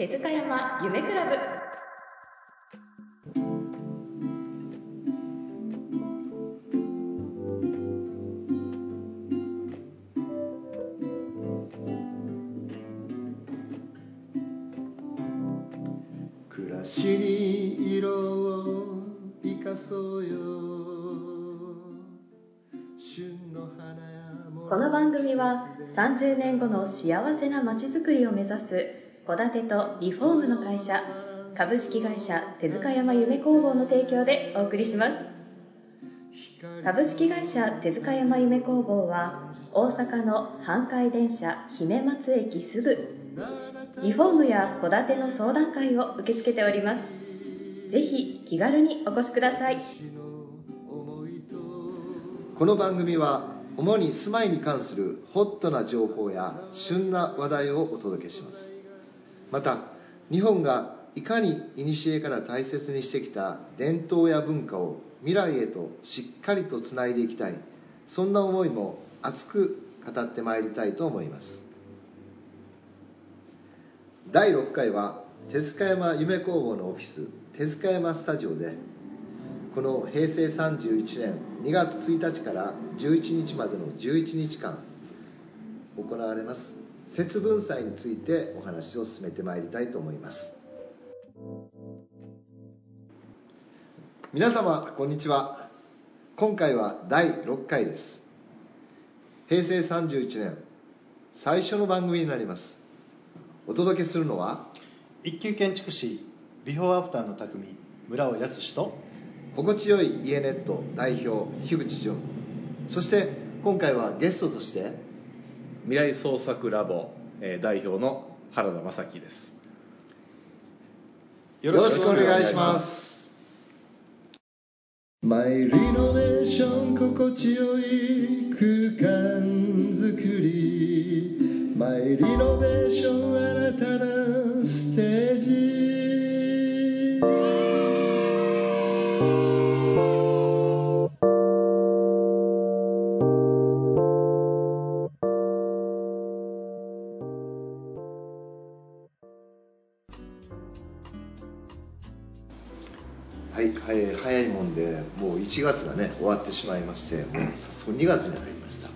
手塚山夢クラブ。暮らしに色を生かそうよ。この番組は30年後の幸せなまちづくりを目指す戸建てとリフォームの会社株式会社手塚山夢工房の提供でお送りします。株式会社手塚山夢工房は大阪の阪海電車姫松駅すぐリフォームや戸建ての相談会を受け付けております。ぜひ気軽にお越しください。この番組は主に住まいに関するホットな情報や旬な話題をお届けします。また日本がいかに古から大切にしてきた伝統や文化を未来へとしっかりとつないでいきたいそんな思いも熱く語ってまいりたいと思います。第6回は手塚山夢工房のオフィス手塚山スタジオでこの平成31年2月1日から11日までの11日間行われます。節分祭についてお話を進めてまいりたいと思います。皆様こんにちは。今回は第6回です。平成31年最初の番組になります。お届けするのは一級建築士ビフォーアフターの匠村尾康と心地よい家ネット代表樋口淳。そして今回はゲストとして未来創作ラボ、えー代表の原田正樹です。よろしくお願いします。マイリノベーション心地よい空間づくり。マイリノベーション1月がね終わってしまいましてもう早速2月に入りました。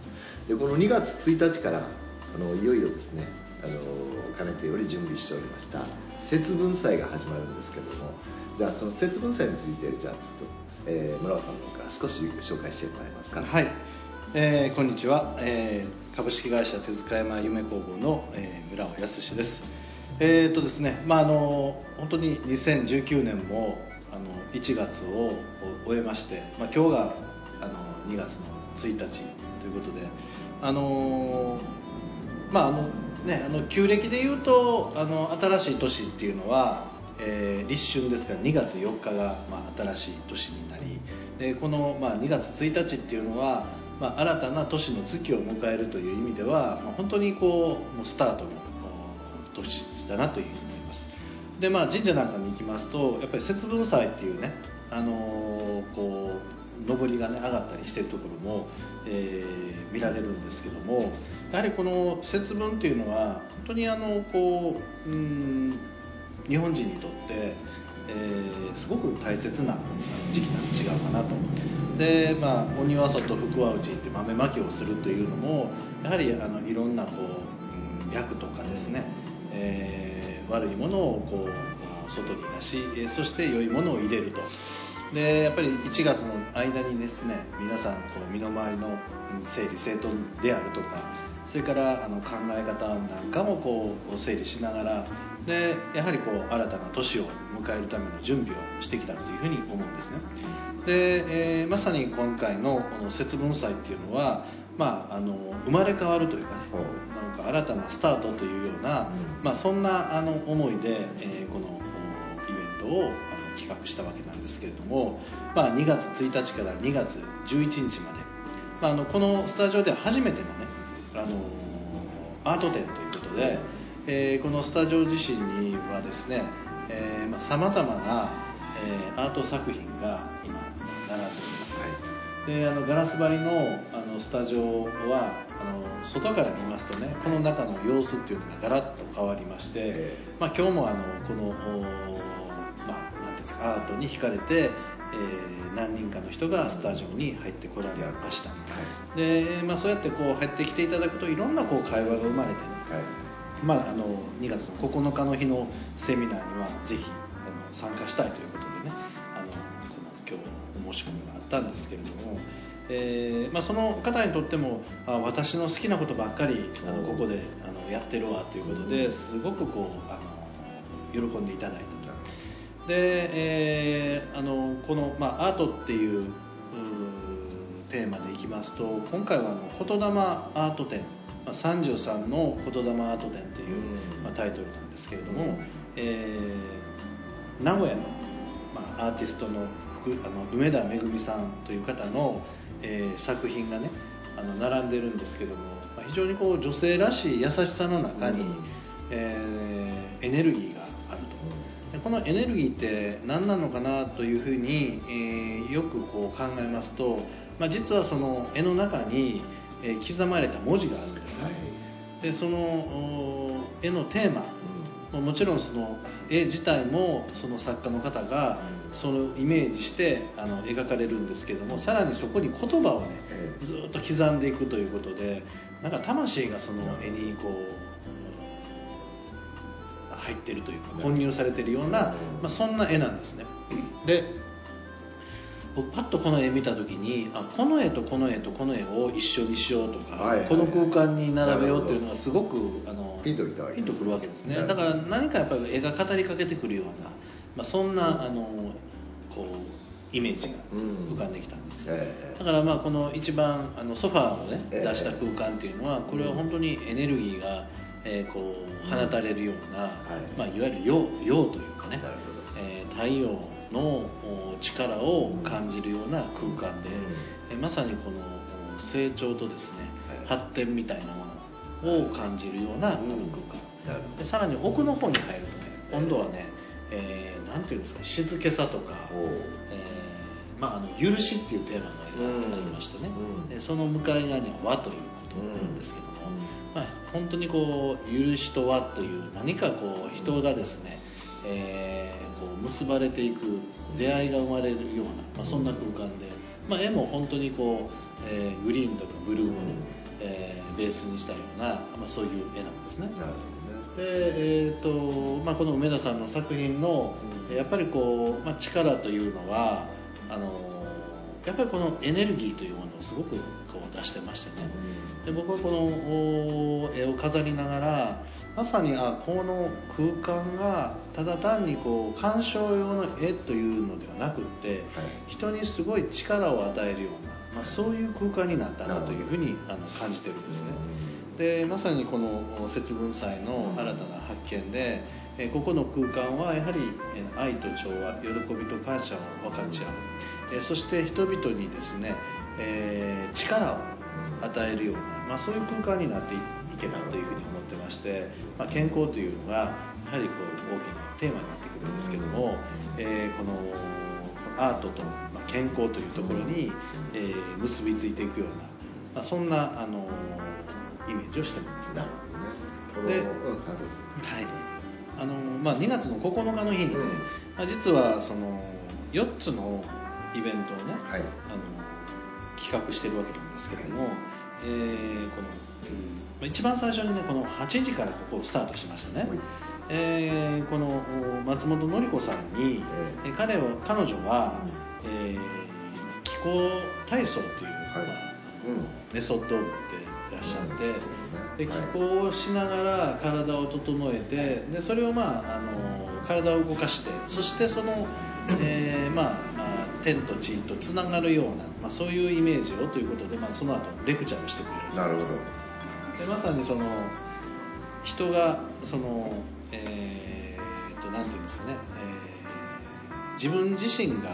でこの2月1日からあのいよいよですねあのかねてより準備しておりました節分祭が始まるんですけどもじゃあその節分祭についてじゃあちょっと、えー村尾さんの方から少し紹介してもらえますか。はい、えーこんにちは、えー株式会社手塚山夢工房の、えー村尾康です。えーっとですねまああの本当に2019年もあの1月を終えまして、まあ、今日があの2月の1日ということであのまああのねあの旧暦でいうとあの新しい年っていうのは、えー立春ですから2月4日が、まあ、新しい年になりでこの、まあ、2月1日っていうのは、まあ、新たな年の月を迎えるという意味では、まあ、本当にこうもうスタートの年だなというふうにでまあ神社なんかに行きますとやっぱり節分祭っていうねあのーこう上りがね上がったりしてるところも、えー見られるんですけどもやはりこの節分っていうのは本当にあのこううん日本人にとって、えーすごく大切な時期なん違うかなと。でまあ鬼は外福は内って豆まきをするというのもやはりあのいろんなこう、うん、役とかですね、えー悪いものをこう外に出しえそして良いものを入れると。でやっぱり1月の間にですね皆さんこう身の回りの整理整頓であるとかそれからあの考え方なんかもこう整理しながらでやはりこう新たな年を迎えるための準備をしてきたというふうに思うんですね。で、えーまさに今回のこの節分祭っていうのは、まあ、あの生まれ変わるというかねなんか新たなスタートというような、うん。まあ、そんなあの思いで、えーこのおイベントをあの企画したわけなんですけれども、まあ、2月1日から2月11日まで、まあ、あのこのスタジオでは初めてのねあのアート展ということで、えーこのスタジオ自身にはですねさまざ、まな、えーアート作品が今並んでおります、であのガラス張りのあのスタジオはあの外から見ますとねこの中の様子っていうのがガラッと変わりまして、えまあ、今日もあのこの、おまあ、なんていうんですかアートに惹かれて、えー何人かの人がスタジオに入ってこられました、で、まあ、そうやってこう入ってきていただくといろんなこう会話が生まれてね、はい。まあ、あの2月の9日の日のセミナーにはぜひ参加したいということでねあのこの今日お申し込みったんですけれども、えーまあ、その方にとってもあ私の好きなことばっかりあのここであのやってるわということですごくこうあの喜んでいただいたと。で、えーあのこの、まあ、アートっていうテーマでいきますと今回はあの言霊アート展、まあ、33の言霊アート展という、まあ、タイトルなんですけれども、えー名古屋の、まあ、アーティストのくあの梅田めぐみさんという方の、えー作品がねあの並んでるんですけども、まあ、非常にこう女性らしい優しさの中に、うん。えーエネルギーがあると。でこのエネルギーって何なのかなというふうに、えーよくこう考えますと、まあ、実はその絵の中に、えー刻まれた文字があるんですね、でそのお絵のテーマももちろんその絵自体もその作家の方がそのイメージしてあの描かれるんですけどもさらにそこに言葉をねええ。ずっと刻んでいくということでなんか魂がその絵にこう入ってるというか混入されてるような、まあ、そんな絵なんですね。で僕パッとこの絵見た時にあこの絵とこの絵とこの絵を一緒にしようとか、はい。はいこの空間に並べようっていうのがすごくあのピンとくるわけですね。だから何かやっぱり絵が語りかけてくるような、まあ、そんなあのこうイメージが浮かんできたんですよ、ええ。だからまあこの一番あのソファーをねええ。出した空間っていうのはこれは本当にエネルギーが、えーこう放たれるような、はい。いまあ、いわゆる陽陽というかねえー太陽のお力を感じるような空間で、えーまさにこのお成長とですね、はい。発展みたいなものを感じるような、空間。なるほでさらに奥の方に入るとね今度はね、えーなんていうんですか静けさとか、えーまあ、あの許しっていうテーマがありましてね、うんでその向かい側には和ということなんですけども、うん。まあ、本当にこう許しと和という何かこう人がですね、えーこう結ばれていく出会いが生まれるような、まあ、そんな空間で、まあ、絵も本当にこう、えーグリーンとかブルーをね、えーベースにしたような、まあ、そういう絵なんですね。で、えーとまあ、この梅田さんの作品の、うん。やっぱりこう、まあ、力というのはあのやっぱりこのエネルギーというものをすごくこう出してましてね。で僕はこのお絵を飾りながらまさにあこの空間がただ単にこう鑑賞用の絵というのではなくって、人にすごい力を与えるような、まあ、そういう空間になったなというふうにあの感じてるんですね。でまさにこの節分祭の新たな発見で、えーここの空間はやはりえー愛と調和喜びと感謝を分かち合う、えーそして人々にですね、えー力を与えるような、まあ、そういう空間になっていけばというふうに思ってまして、まあ、健康というのがやはりこう大きなテーマになってくるんですけども、えーこのアートと、まあ、健康というところに、えー結びついていくような、まあ、そんなあのイメージをしてます。ねなるほどね。ではい。あのまあ、2月の9日の日にね、うん。まあ、実はその4つのイベントをね、はい。あの企画してるわけなんですけども、えーこの、まあ一番最初にねこの8時からここをスタートしましたね、はい。えーこのお松本典子さんに、ええ。彼は彼女は、えー気候体操という、メソッドを持ってい。らっしゃって、で気はい候をしながら体を整えてでそれを、まあ、あの体を動かしてそしてその、えーまあ、あ天と地とつながるような、まあ、そういうイメージをということで、まあ、その後レクチャーをしてくれる。なるほど。でまさにその人がそのえー、となんていうんですかね、えー自分自身が、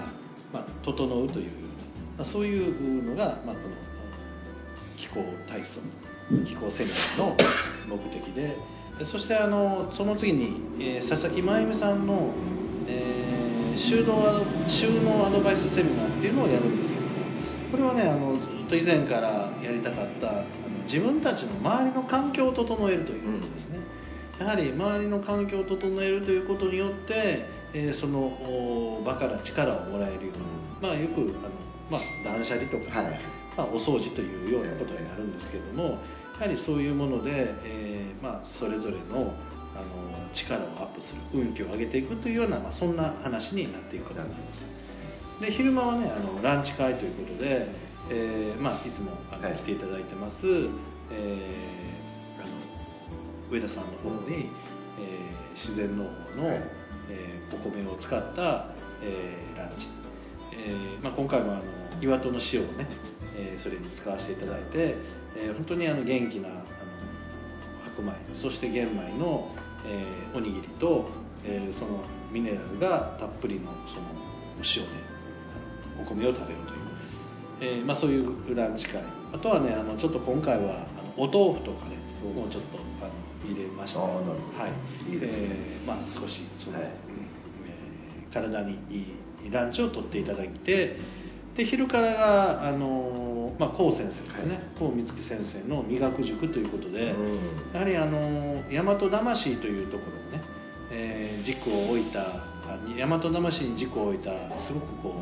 まあ、整うというまあ、そういうのが、まあ、この気候体操気候セミナーの目的ででそしてあのその次に、えー佐々木真由美さんの、えー収納アド収納アドバイスセミナーっていうのをやるんですけどもこれはねあのずっと以前からやりたかったあの自分たちの周りの環境を整えるということですね、やはり周りの環境を整えるということによって、えーそのお場から力をもらえるような、まあ、よくあの、まあ、断捨離とか、はい。まあ、お掃除というようなことになるんですけども、やはりそういうもので、えーまあ、それぞれのあの力をアップする運気を上げていくというような、まあ、そんな話になっていくかと思います。で昼間はねあのランチ会ということで、えーまあ、いつもあの、はい。来ていただいてます、えーあの上田さんの方に、えー自然農法の、はい。えーお米を使った、えーランチ、えーまあ、今回もあの岩戸の塩をね、えーそれに使わせていただいて、えー本当にあの元気なあの白米そして玄米の、えーおにぎりと、えーそのミネラルがたっぷりのそのお塩でお米を食べるという、えーまあ、そういうランチ会。あとはねあのちょっと今回はあのお豆腐とかねもうちょっとあの入れました。あーなるほど。はい。いいですね。えーまあ、少しその、はい。うんえー体にいいランチをとっていただいてで昼からがあの、まあ、高先生ですね、はい。高美月先生の磨く塾ということで、うん。やはりあの大和魂というところをね、えー軸を置いたあ大和魂に軸を置いたすごくこ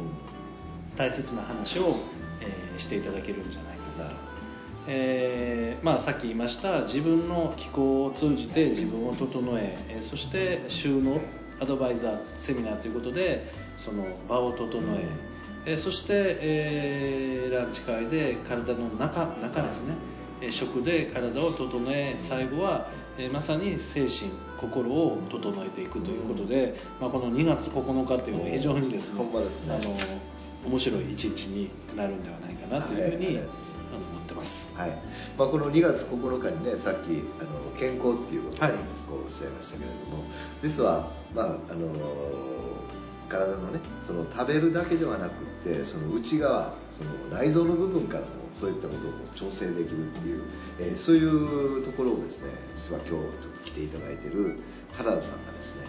う大切な話を、えーしていただけるんじゃないかななるえーまあ、さっき言いました自分の気候を通じて自分を整ええーそして収納アドバイザーセミナーということでその場を整ええーそして、えーランチ会で体の中中ですね。えー食で体を整え最後は、えーまさに精神心を整えていくということで、まあ、この2月9日というのは非常にですね本場ですね。あの面白い一日になるんではないかなというふうに、はいはいあの思ってます。はい。まあ、この2月9日にねさっきあの健康っていうことをはい。こうおっしゃいましたけれども、実は、まああの体のねその食べるだけではなくってその内側その内臓の部分からもそういったことを調整できるっていう、えーそういうところをですね実は今日ちょっと来ていただいてる原田さんがですね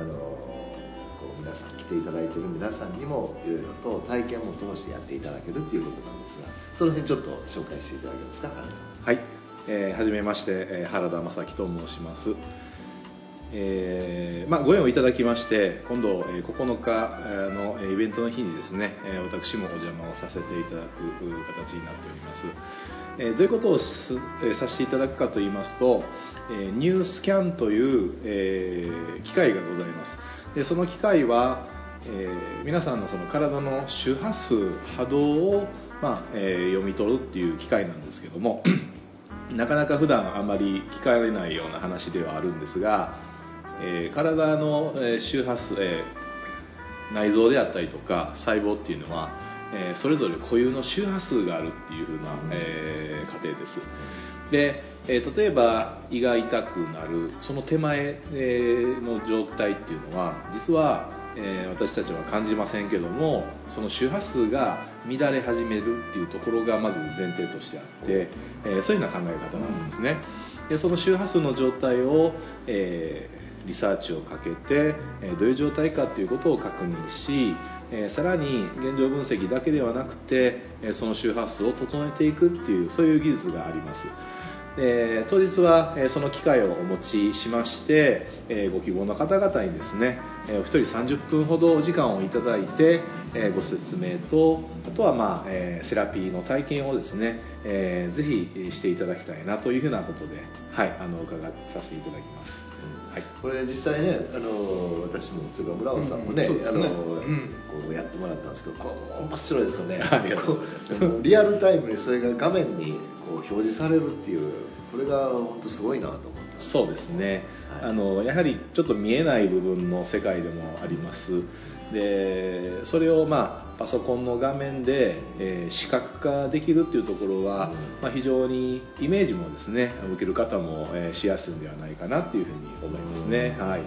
あのこう皆さん来ていただいてる皆さんにもいろいろと体験も通してやっていただけるっていうことなんですがその辺ちょっと紹介していただけますか原田さん。はい、えーはじめまして、え原田正樹と申します、えーまあ、ご縁をいただきまして今度、9日のイベントの日にですね、私もお邪魔をさせていただく形になっております、えどういうことを、させていただくかと言いますと、えニュースキャンという、え機械がございます。でその機械は、え皆さんのその体の周波数波動を、まあえ読み取るっていう機械なんですけども なかなか普段あまり聞かれないような話ではあるんですが、えー体のえー周波数、えー内臓であったりとか細胞っていうのは、えーそれぞれ固有の周波数があるっていう風な、えー過程です。で、えー例えば胃が痛くなるその手前、えーの状態っていうのは実は、えー私たちは感じませんけどもその周波数が乱れ始めるっていうところがまず前提としてあって、えーそういうような考え方なんですね。でその周波数の状態を、えーリサーチをかけて、どういう状態かということを確認し、さらに現状分析だけではなくて、その周波数を整えていくっていうそういう技術があります。当日は、その機会をお持ちしまして、ご希望の方々にですね、えーお一人30分ほどお時間をいただいて、えーご説明とあとは、まあえーセラピーの体験をですね、えーぜひしていただきたいなというふうなことで、はい、あの伺させていただきます、はい。これ実際ねあの私もそれから村尾さんもね,、うんあのうん。こうやってもらったんですけどこれ面白いですよね。ありがとうございますリアルタイムにそれが画面にこう表示されるっていうこれが本当すごいなと思ってそうですね、はいあのやはりちょっと見えない部分の世界でもあります。でそれを、まあ、パソコンの画面で、えー視覚化できるっていうところは、うん。まあ、非常にイメージもですね受ける方も、えーしやすいんではないかなっていうふうに思いますね、うん。はい。ね。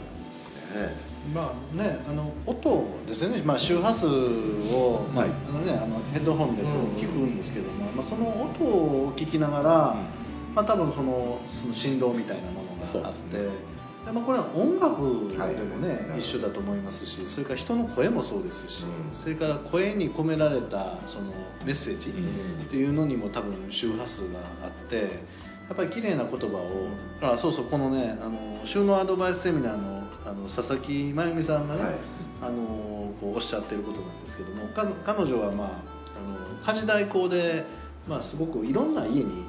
まあね、あの音ですよね、まあ、周波数を、まあはい。あのね、あのヘッドホンでこう聞くんですけども、まあ、その音を聞きながら、まあ、多分そのその振動みたいなものがあって、そうですね。でまあ、これは音楽でもね、はい。一緒だと思いますしそれから人の声もそうですし、うん。それから声に込められたそのメッセージっていうのにも多分周波数があってやっぱり綺麗な言葉をあそうそうこのねあの収納アドバイスセミナーのあの佐々木真由美さんがね、はい。あのこうおっしゃってることなんですけどもか彼女は、まあ、あの家事代行で、まあ、すごくいろんな家に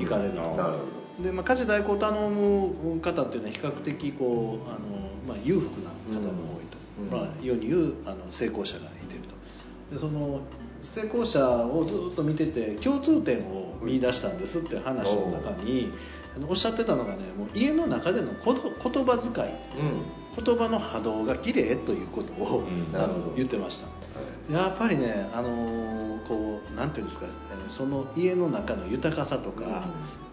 行かれる。と、なるほどで、まあ、家事代行を頼む方っていうのは比較的こうあの、まあ、裕福な方が多いと、うん。まあ、世に言うあの成功者がいてると。でその成功者をずっと見てて共通点を見出したんですっていう話の中におっしゃってたのがねもう家の中でのこと言葉遣い。うん。言葉の波動が綺麗ということを、うん。言ってました。はいやっぱりね、あのーこうなんていうんですか、えーその家の中の豊かさとか、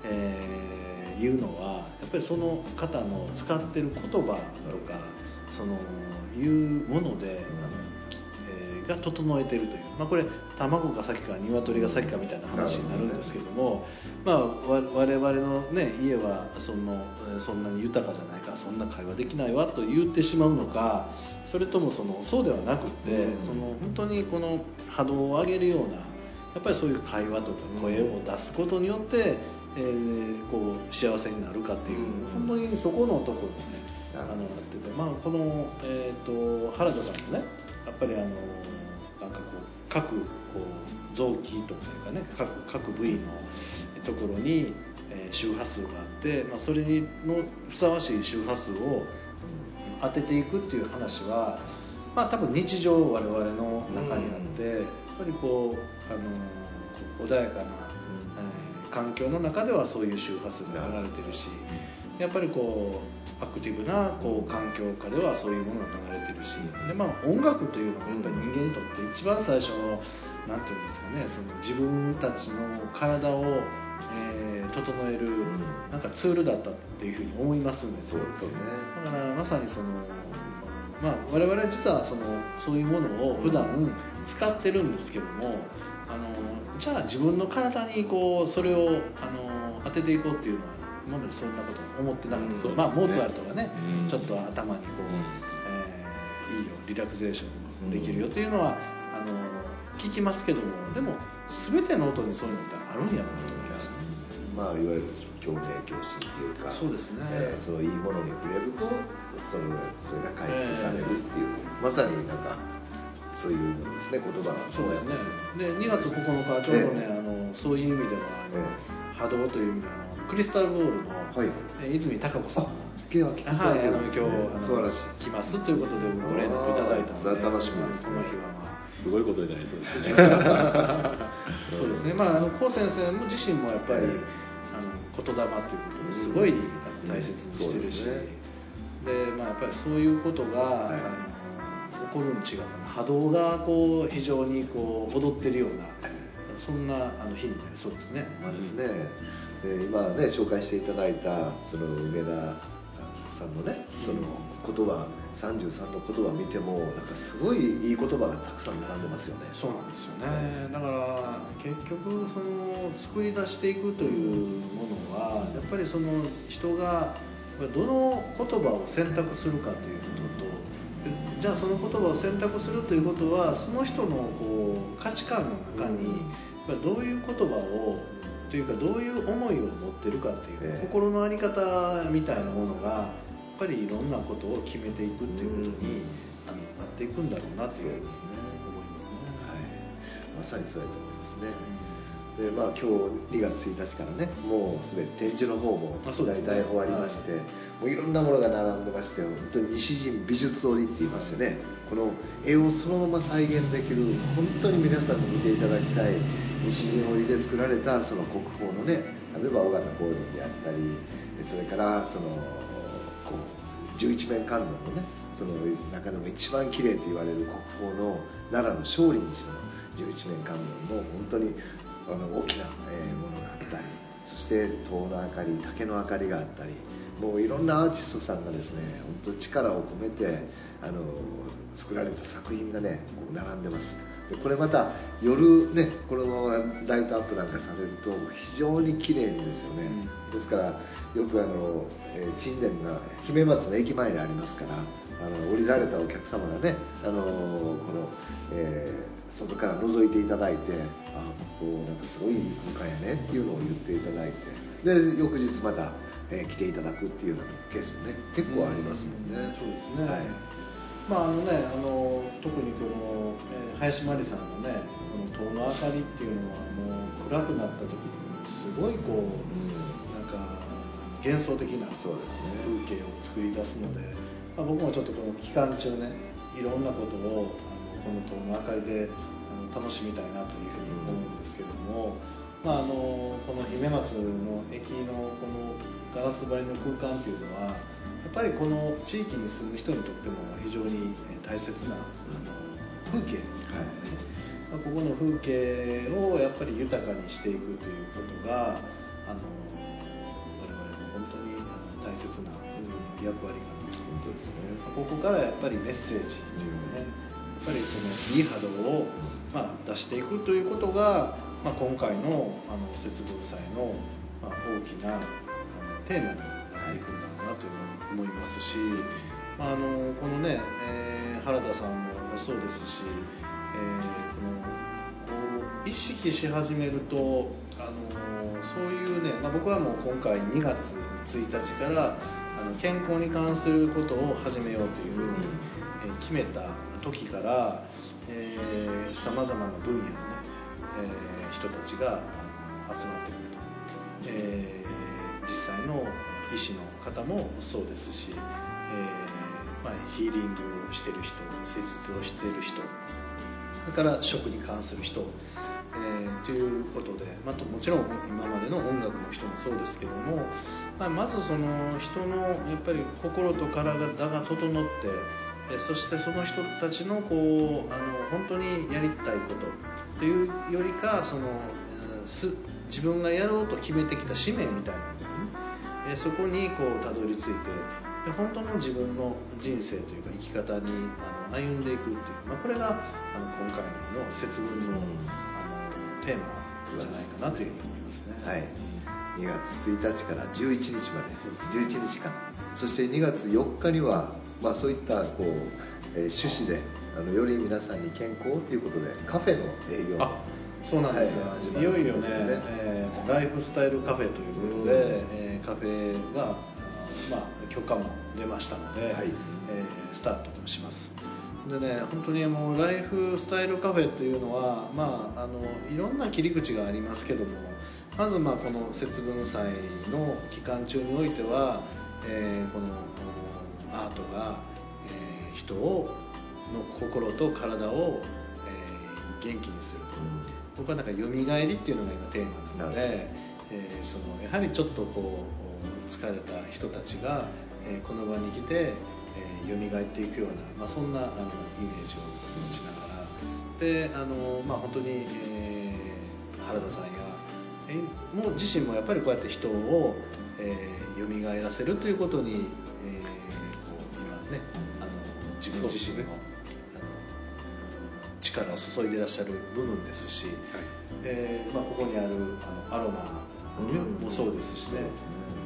えーいうのはやっぱりその方の使ってる言葉とかそのいうもので、あのえーが整えてるという、まあ、これ卵が先か鶏が先かみたいな話になるんですけども、まあ、わ我々の、ね、家はそのえーそんなに豊かじゃないからそんな会話できないわと言ってしまうのかそれともそのそうではなくって、うん。その本当にこの波動を上げるようなやっぱりそういう会話とか声を出すことによって、えーこう幸せになるかっていう、うん。本当にそこのところね。あのなってて、まあ、この、えー、と原田さんもねやっぱりあのなんかこう各こう臓器とかいうかね各各部位のところに、えー周波数があって、まあ、それにのふさわしい周波数を当てていくっていう話は、まあ、多分日常我々の中にあって、やっぱりこう、あの穏やかな、えー環境の中ではそういう周波数が流れてるしやっぱりこうアクティブなこう環境下ではそういうものが流れてるしで、まあ、音楽というのはやっぱり人間にとって一番最初の何て言うんですかねその自分たちの体を、えー整える、ん。なんかツールだったっていうふうに思いますんでそうですね。だからまさにその、まあ、我々実はそのそういうものを普段使ってるんですけども、あのじゃあ自分の体にこうそれをあの当てていこうっていうのは今までそんなこと思ってなかった。ですまあ、モーツァルトがね、うん。ちょっと頭にこう、えーいいよリラクゼーションできるよっていうのは、あの聞きますけどもでも全ての音にそういうのってあるんやろうなとまあ、いわゆる共鳴共振っていうかそうですね。えーそのいいものに触れるとそれそれが回復されるっていう、まさになんかそういうものですね言葉がそうですね。で2月9日はちょうどね、えあのそういう意味ではあの、え波動という意味ではあのクリスタルボールの、はい。えー泉孝子さん。あ今日は来ていただはい、あの今日あの素晴らしい。来ますということでご連絡いただいたので楽しみですね。この日はまあすごいことになりそうですね。そうですね、まあ、あの高先生も自身もやっぱり、ええ。あの言霊ということをすごい大切にしてるし、ですね。でまあ、やっぱりそういうことが、はい。あの起こるに違う波動がこう非常にこう踊ってるようなそんなあの日になりそうですね。まあですね、で今ね紹介していただいたその梅田さんのねその言葉33の言葉見てもなんかすごいいい言葉がたくさん並んでますよね。そうなんですよね。だから結局その作り出していくというものはやっぱりその人がどの言葉を選択するかということとでじゃあその言葉を選択するということはその人のこう価値観の中にどういう言葉をというかどういう思いを持ってるかっていう、ええ心の在り方みたいなものがぱりいろんなことを決めていくっていうことに、あのなっていくんだろうなっていうそうですね。思いますね。はい、まさにそうやと思いますね。でまあ、今日2月1日からねもうすでに展示の方も大体終わりまして、もういろんなものが並んでまして本当に西陣美術折って言いましてね。この絵をそのまま再現できる本当に皆さんに見ていただきたい西陣織で作られたその国宝のね例えば尾形光琳であったりそれからその十一面観音のねその中でも一番綺麗と言われる国宝の奈良の少林寺の十一面観音の本当にあの大きな、えものがあったりそして塔の明かり竹の明かりがあったりもういろんなアーティストさんがですね本当力を込めてあの作られた作品がねこう並んでます。でこれまた夜ねこのままライトアップなんかされると非常に綺麗にですよね、うん、ですからよくあの、えー、鎮殿が姫松の駅前にありますからあの降りられたお客様がねあのこの、えー、外から覗いていただいてあここなんかすごいいい空間やねっていうのを言っていただいてで翌日また、えー、来ていただくっていうようなケースもね結構ありますもんね、うん、そうですね、はいまああのね、あの特にこの、えー、林真理さんのねこの塔の明かりっていうのはもう暗くなった時にすごいこう、うん、なんか幻想的な風景を作り出すので、まあ、僕もちょっとこの期間中ねいろんなことをあのこの塔の明かりで楽しみたいなというふうに思うんですけども、まあ、あのこの姫松の駅のこのガラス張りの空間っていうのはやっぱりこの地域に住む人にとっても非常に大切なあの風景、はい。まあ、ここの風景をやっぱり豊かにしていくということがあの我々の本当に大切な役割かなと本当ですね、ここからやっぱりメッセージというかねやっぱりそのいい波動を、まあ、出していくということが、まあ、今回のあの節分祭の、まあ、大きなあのテーマになっていくんだという思いますし、まあ、あのこのね、えー、原田さんもそうですし、えー、このこう意識し始めるとあのそういうね、まあ、僕はもう今回2月1日からあの健康に関することを始めようというふうに、え決めた時からさまざまな分野のね、えー、人たちが集まってくると。えー、実際の医師の方もそうですし、えー、まあ、ヒーリングをしてる人施術をしてる人それから食に関する人、えー、ということで、まあ、もちろん今までの音楽の人もそうですけども、まあ、まずその人のやっぱり心と体が整ってそしてその人たちのこうあの本当にやりたいことというよりかそのす自分がやろうと決めてきた使命みたいなものえそこにこうたどり着いてで本当の自分の人生というか生き方にあの歩んでいくっていう、まあ、これがあの今回の節分の,、あのテーマじゃないかなというふうに思いますね。はい。2月1日から11日まで。11日間。そして2月4日には、まあ、そういったこう、えー、趣旨であのより皆さんに健康ということでカフェの営業。そうなんですよ、はい、いよいよね、えー、ライフスタイルカフェということで、えー、カフェが、まあ、許可も出ましたので、はい、えー、スタートします。でね本当にもうライフスタイルカフェというのは、まあ、あのいろんな切り口がありますけどもまずまあこの節分祭の期間中においては、えー、このアートが、えー、人をの心と体を、えー、元気にすると、うん。僕はなんか蘇りっていうのが今テーマなので、えー、そのやはりちょっとこう疲れた人たちが、えー、この場に来て、えー、蘇っていくような、まあ、そんなあのイメージを持ちながら。であの、まあ、本当に、えー、原田さんや、えー、もう自身もやっぱりこうやって人を、えー、蘇らせるということに、えー、こう今ねあの自分自身の力を注いでいらっしゃる部分ですし、はい、えー、まあ、ここにあるあのアロマもそうですしね、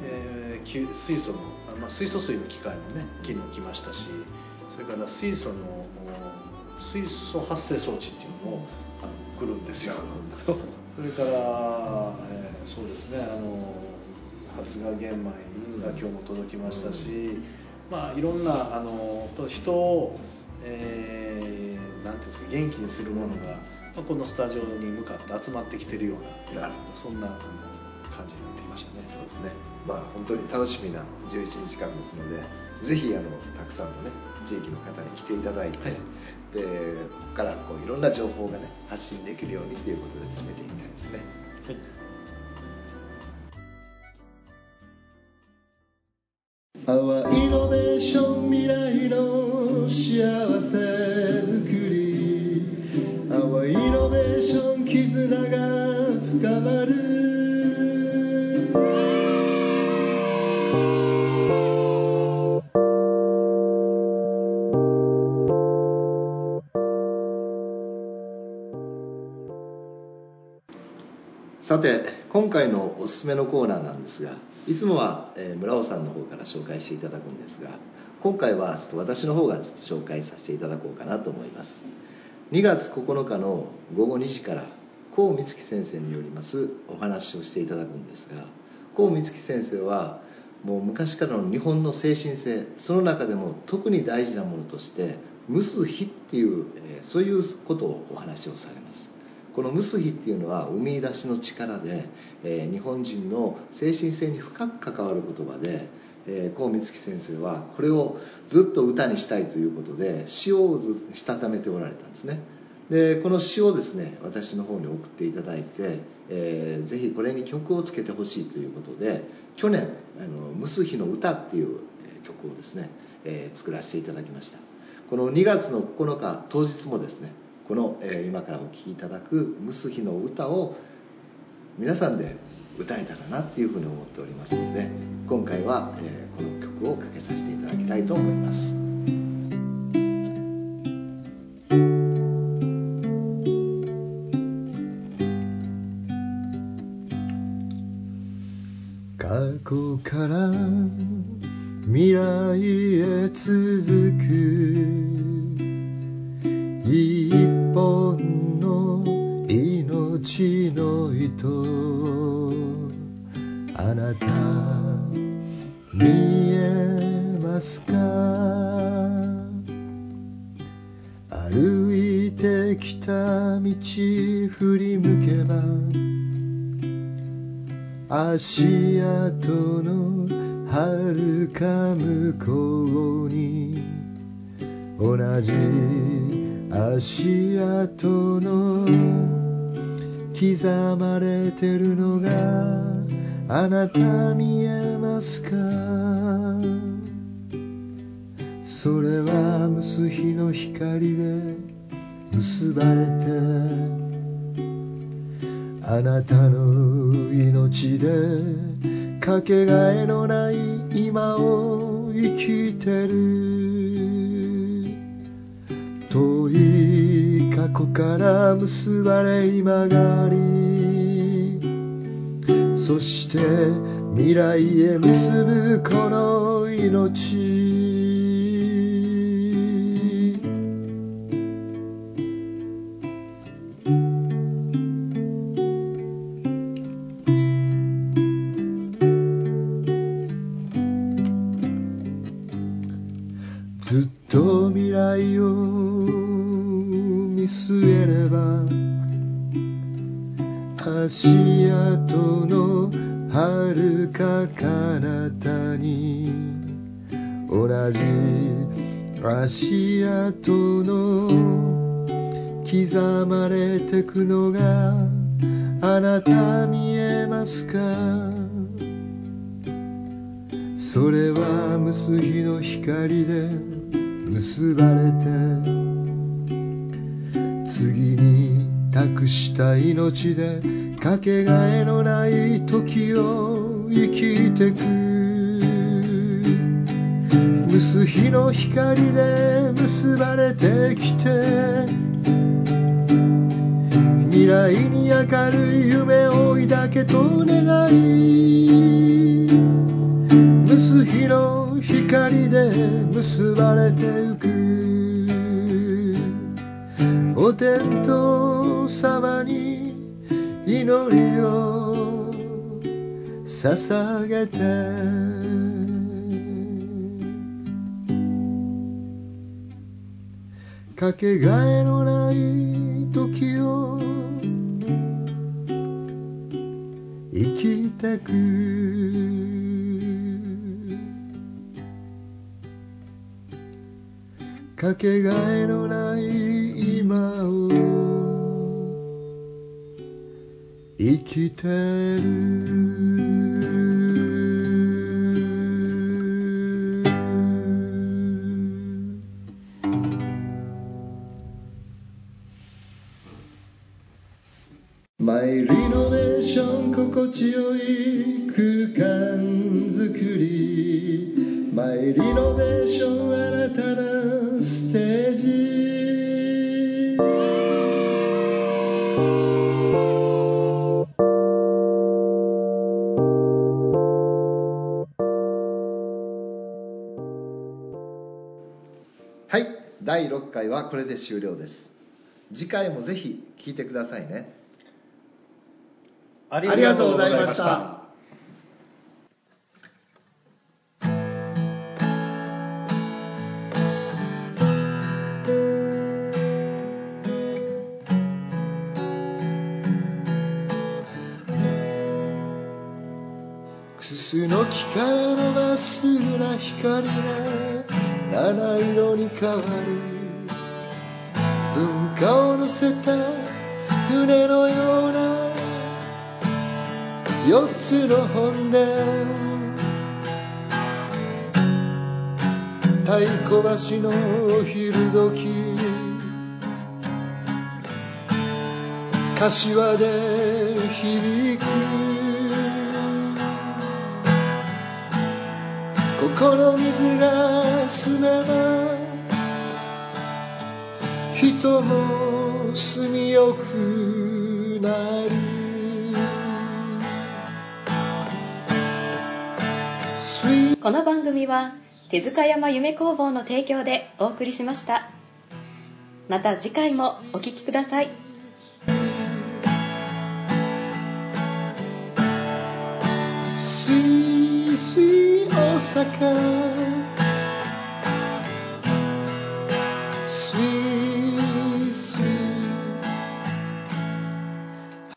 えー、水素の、まあ、水素水の機械もね昨日来ましたしそれから水素の水素発生装置っていうのもあの来るんですよ。それから、えー、そうですねあの発芽玄米が今日も届きましたし、まあ、いろんなあの人を、えーなんていうんですか元気にするものが、まあ、このスタジオに向かって集まってきてるようなそんなましたね。そうですね。まあ本当に楽しみな11日間ですのでぜひあのたくさんのね地域の方に来ていただいて、はい、でここからこういろんな情報がね発信できるようにということで進めていきたいですね。はいさて今回のおすすめのコーナーなんですがいつもは、え、村尾さんの方から紹介していただくんですが今回はちょっと私の方がちょっと紹介させていただこうかなと思います。2月9日の午後2時から高美月先生によりますお話をしていただくんですが高美月先生はもう昔からの日本の精神性その中でも特に大事なものとして「ムスヒ」っていう、え、そういうことをお話をされます。この「ムスヒ」っていうのは生み出しの力で、えー、日本人の精神性に深く関わる言葉で、えー、光月先生はこれをずっと歌にしたいということで詩をずしたためておられたんですね。でこの詩をですね私の方に送っていただいて、えー、ぜひこれに曲をつけてほしいということで去年「あのムスヒの歌」っていう曲をですね、えー、作らせていただきました。この2月の9日当日もですねこの、えー、今からお聴きいただく「ムスヒの歌」を皆さんで歌えたらなっていうふうに思っておりますので今回は、えー、この曲をかけさせていただきたいと思います。遥か向こうに。同じ足跡の刻まれてるのがあなた見えますか？それはムス日の光で結ばれてあなたの命でかけがえのない今を生きてる。遠い過去から結ばれ今がありそして未来へ結ぶこの命。ずっと未来を見据えれば足跡の遥か彼方に同じ足跡の刻まれてくのがあなた見えますか？それは無水の光で結ばれて次に託した命でかけがえのない時を生きてく蒸す日の光で結ばれてきて未来に明るい夢を抱けと願い結ばれてゆく。お天道様に祈りを捧げて。かけがえのない時を生きてく。かけがえのない今を生きてるマイリノベーション心地よい空間づくりマイリノベーションはこれで終了です。次回もぜひ聞いてくださいね。あありがとうございました。クスの木から四つの本殿太鼓橋の昼時柏で響く。ここの水が澄めば人も住みよくなる。この番組は手塚山夢工房の提供でお送りしました。また次回もお聴きください。スイスイ大阪。